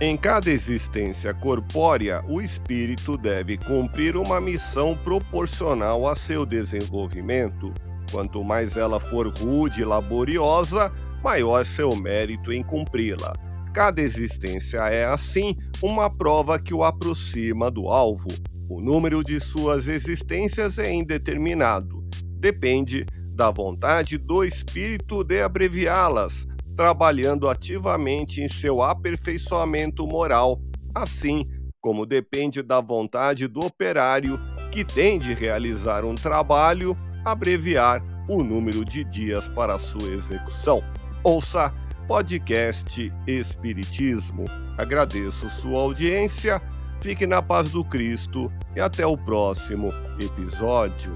Em cada existência corpórea, o espírito deve cumprir uma missão proporcional a seu desenvolvimento. Quanto mais ela for rude e laboriosa, maior seu mérito em cumpri-la. Cada existência é, assim, uma prova que o aproxima do alvo. O número de suas existências é indeterminado. Depende da vontade do espírito de abreviá-las, trabalhando ativamente em seu aperfeiçoamento moral, assim como depende da vontade do operário que tem de realizar um trabalho, abreviar o número de dias para sua execução. Ouça podcast Espiritismo. Agradeço sua audiência, fique na paz do Cristo e até o próximo episódio.